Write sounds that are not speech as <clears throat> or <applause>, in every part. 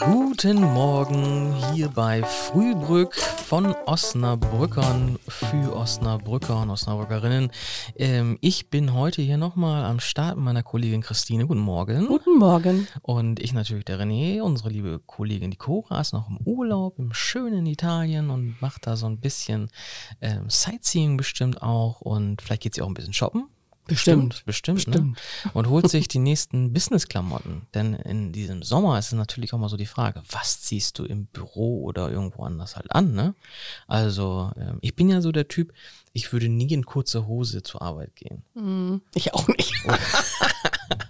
Guten Morgen hier bei Frühbrück von Osnabrückern für Osnabrücker und Osnabrückerinnen. Ähm, ich bin heute hier nochmal am Start mit meiner Kollegin Christine. Guten Morgen. Guten Morgen. Und ich natürlich der René, unsere liebe Kollegin die Cora ist noch im Urlaub im schönen Italien und macht da so ein bisschen ähm, Sightseeing bestimmt auch und vielleicht geht sie auch ein bisschen shoppen. Bestimmt. Bestimmt, Bestimmt. Ne? Und holt sich die nächsten Business-Klamotten. Denn in diesem Sommer ist es natürlich auch mal so die Frage, was ziehst du im Büro oder irgendwo anders halt an, ne? Also, ähm, ich bin ja so der Typ, ich würde nie in kurzer Hose zur Arbeit gehen. Hm, Ich auch nicht. <laughs>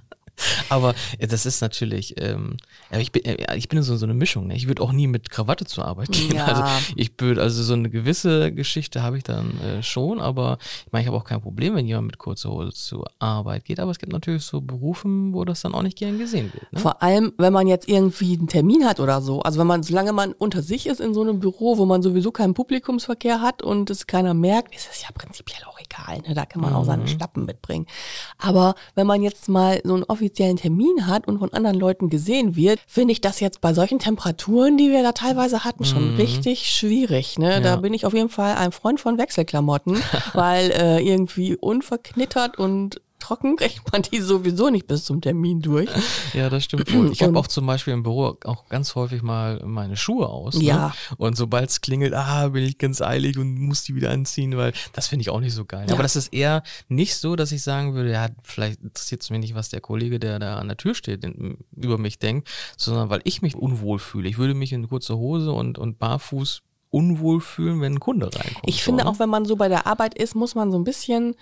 Aber äh, das ist natürlich, ähm, ich bin, äh, ich bin so, so eine Mischung. Ne? Ich würde auch nie mit Krawatte zur Arbeit <laughs> gehen. Ja. Also ich würde, also so eine gewisse Geschichte habe ich dann äh, schon, aber ich meine, ich habe auch kein Problem, wenn jemand mit kurzer Hose zur Arbeit geht. Aber es gibt natürlich so Berufen, wo das dann auch nicht gern gesehen wird. Ne? Vor allem, wenn man jetzt irgendwie einen Termin hat oder so. Also wenn man, solange man unter sich ist in so einem Büro, wo man sowieso keinen Publikumsverkehr hat und es keiner merkt, ist es ja prinzipiell auch egal. Ne? Da kann man auch seine Schlappen mitbringen. Aber wenn man jetzt mal so einen offiziellen Termin hat und von anderen Leuten gesehen wird, finde ich das jetzt bei solchen Temperaturen, die wir da teilweise hatten, schon richtig schwierig. Ne? Da Ja. bin ich auf jeden Fall ein Freund von Wechselklamotten, <laughs> weil äh, irgendwie unverknittert und trocken <laughs> kriegt man die sowieso nicht bis zum Termin durch. Ja, das stimmt wohl. <clears throat> Ich habe auch zum Beispiel im Büro auch ganz häufig mal meine Schuhe aus. Ne? Ja. Und sobald es klingelt, ah, bin ich ganz eilig und muss die wieder anziehen, weil das finde ich auch nicht so geil. Ja. Aber das ist eher nicht so, dass ich sagen würde, ja, vielleicht interessiert es mich nicht, was der Kollege, der da an der Tür steht, in, über mich denkt, sondern weil ich mich unwohl fühle. Ich würde mich in kurzer Hose und, und barfuß unwohl fühlen, wenn ein Kunde reinkommt. Ich finde, ne? auch wenn man so bei der Arbeit ist, muss man so ein bisschen,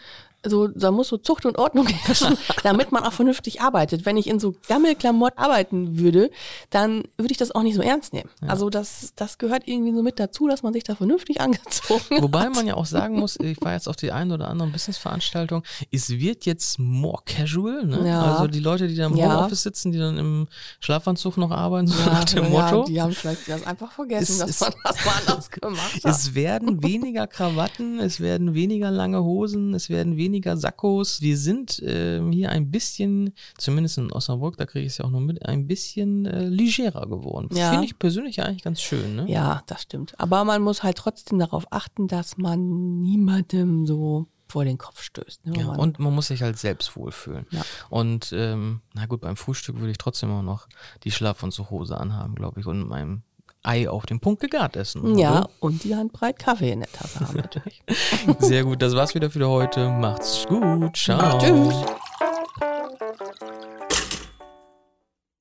so, da muss so Zucht und Ordnung <laughs> herrschen, damit man auch vernünftig arbeitet. Wenn ich in so Gammelklamott arbeiten würde, dann würde ich das auch nicht so ernst nehmen. Also das, das gehört irgendwie so mit dazu, dass man sich da vernünftig <laughs> angezogen Wobei hat. man ja auch sagen muss, ich war jetzt auf die ein oder anderen Businessveranstaltung, es wird jetzt more casual, ne? Ja. Also die Leute, die da im Ja. Homeoffice sitzen, die dann im Schlafanzug noch arbeiten, so Ja, nach dem ja, Motto. die haben vielleicht das einfach vergessen, Es dass ist- man das mal anders gemacht <laughs> hat. Es werden weniger Krawatten, es werden weniger lange Hosen, es werden weniger Sakkos. Wir sind ähm, hier ein bisschen, zumindest in Osnabrück, da kriege ich es ja auch noch mit, ein bisschen äh, legerer geworden. Ja. Finde ich persönlich eigentlich ganz schön. Ne? Ja, das stimmt. Aber man muss halt trotzdem darauf achten, dass man niemandem so vor den Kopf stößt. Ne? Ja, man- und man muss sich halt selbst wohlfühlen. Ja. Und ähm, na gut, beim Frühstück würde ich trotzdem auch noch die Schlaf- und Hose anhaben, glaube ich, und mit meinem Ei auf dem Punkt gegart essen. Ja, oder? und die Handbreit Kaffee in der Tasse haben natürlich. <laughs> Sehr gut, das war's wieder für heute. Macht's gut. Ciao. Tschüss.